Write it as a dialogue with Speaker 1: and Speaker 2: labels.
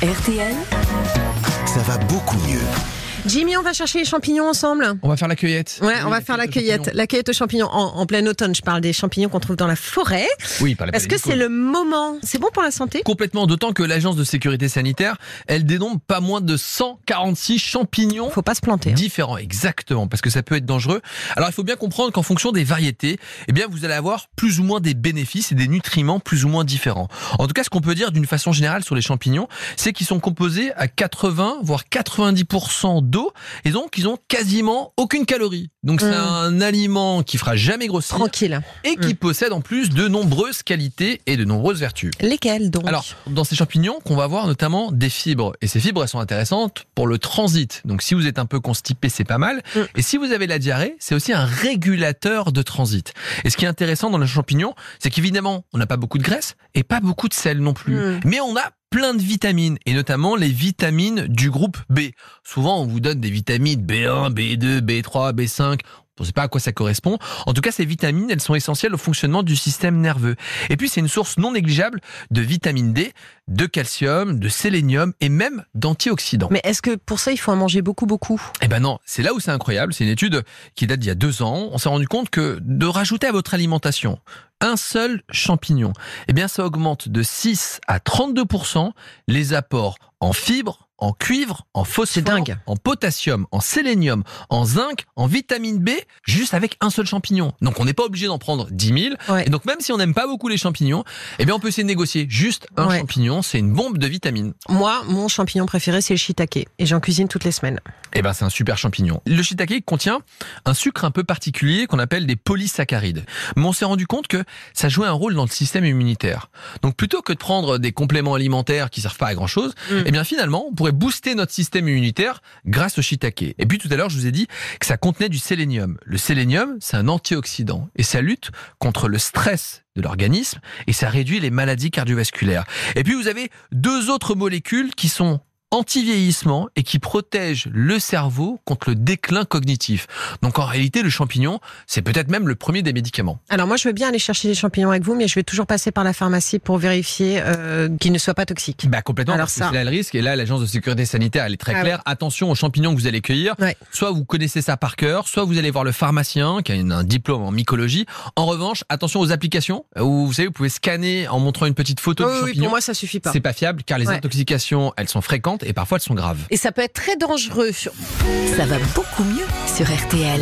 Speaker 1: RTL,
Speaker 2: Ça va beaucoup mieux.
Speaker 3: Jimmy, on va chercher les champignons ensemble
Speaker 4: On va faire la cueillette.
Speaker 3: Ouais,
Speaker 4: Oui,
Speaker 3: on va faire la
Speaker 4: cueillette.
Speaker 3: La cueillette aux champignons en, en plein automne. Je parle des champignons qu'on trouve dans la forêt.
Speaker 4: Oui, par
Speaker 3: Est-ce que c'est le moment? C'est bon pour la santé?
Speaker 4: Complètement, d'autant que l'agence de sécurité sanitaire, elle dénombre pas moins de 146 champignons
Speaker 3: Faut pas se planter. hein.
Speaker 4: différents, exactement, parce que ça peut être dangereux. Alors il faut bien comprendre qu'en fonction des variétés, eh bien vous allez avoir plus ou moins des bénéfices et des nutriments plus ou moins différents. En tout cas, ce qu'on peut dire d'une façon générale sur les champignons, c'est qu'ils sont composés à 80 voire 90% d'eau et donc ils ont quasiment aucune calorie. Donc c'est
Speaker 3: Mm.
Speaker 4: un aliment qui fera jamais grossir
Speaker 3: Tranquille.
Speaker 4: et qui possède en plus de nombreuses qualités et de nombreuses vertus.
Speaker 3: Lesquels donc?
Speaker 4: Alors, dans ces champignons, qu'on va avoir notamment des fibres. Et ces fibres, elles sont intéressantes pour le transit. Donc, si vous êtes un peu constipé, c'est pas mal.
Speaker 3: Mm.
Speaker 4: Et si vous avez la diarrhée, c'est aussi un régulateur de transit. Et ce qui est intéressant dans le champignon, c'est qu'évidemment, on n'a pas beaucoup de graisse et pas beaucoup de sel non plus.
Speaker 3: Mm.
Speaker 4: Mais on a plein de vitamines, et notamment les vitamines du groupe B. Souvent, on vous donne des vitamines B1, B2, B3, B5. On ne sait pas à quoi ça correspond. En tout cas, ces vitamines, elles sont essentielles au fonctionnement du système nerveux. Et puis, c'est une source non négligeable de vitamine D, de calcium, de sélénium et même d'antioxydants.
Speaker 3: Mais est-ce que pour ça il faut en manger beaucoup beaucoup?
Speaker 4: Eh ben non, c'est là où c'est incroyable. C'est une étude qui date d'il y a deux ans. On s'est rendu compte que de rajouter à votre alimentation un seul champignon, eh bien ça augmente de 6 à 32% les apports en fibres, en cuivre, en phosphore,
Speaker 3: dingue.
Speaker 4: en potassium, en sélénium, en zinc, en vitamine B, juste avec un seul champignon. Donc on n'est pas obligé d'en prendre 10 000.
Speaker 3: Ouais.
Speaker 4: Et donc même si on n'aime pas beaucoup les champignons, eh bien on peut essayer de négocier juste un
Speaker 3: Ouais.
Speaker 4: champignon. C'est une bombe de vitamines.
Speaker 3: Moi, mon champignon préféré c'est le shiitake et j'en cuisine toutes les semaines.
Speaker 4: Eh ben, c'est un super champignon. Le shiitake contient un sucre un peu particulier qu'on appelle des polysaccharides. Mais on s'est rendu compte que ça jouait un rôle dans le système immunitaire. Donc, plutôt que de prendre des compléments alimentaires qui servent pas à grand chose,
Speaker 3: Mm.
Speaker 4: eh bien, finalement, on pourrait booster notre système immunitaire grâce au shiitake. Et puis, tout à l'heure, je vous ai dit que ça contenait du sélénium. Le sélénium, c'est un antioxydant et ça lutte contre le stress de l'organisme et ça réduit les maladies cardiovasculaires. Et puis, vous avez deux autres molécules qui sont anti-vieillissement et qui protègent le cerveau contre le déclin cognitif. Donc en réalité, le champignon, c'est peut-être même le premier des médicaments.
Speaker 3: Alors moi je veux bien aller chercher des champignons avec vous, mais je vais toujours passer par la pharmacie pour vérifier euh, qu'ils ne soient pas toxiques.
Speaker 4: Bah complètement,
Speaker 3: Alors
Speaker 4: parce que
Speaker 3: ça-
Speaker 4: c'est là le risque. Et là, l'agence de sécurité sanitaire, elle est très
Speaker 3: Ah
Speaker 4: claire. Attention aux champignons que vous allez cueillir.
Speaker 3: Ouais.
Speaker 4: Soit vous connaissez ça par cœur, soit vous allez voir le pharmacien qui a un diplôme en mycologie. En revanche, attention aux applications où vous savez, vous pouvez scanner en montrant une petite photo
Speaker 3: Oh,
Speaker 4: du
Speaker 3: oui, oui,
Speaker 4: champignon.
Speaker 3: pour moi ça suffit pas.
Speaker 4: c'est pas fiable car les
Speaker 3: Ouais.
Speaker 4: intoxications, elles sont fréquentes et parfois elles sont graves.
Speaker 3: Et ça peut être très dangereux.
Speaker 1: ça va beaucoup mieux sur RTL.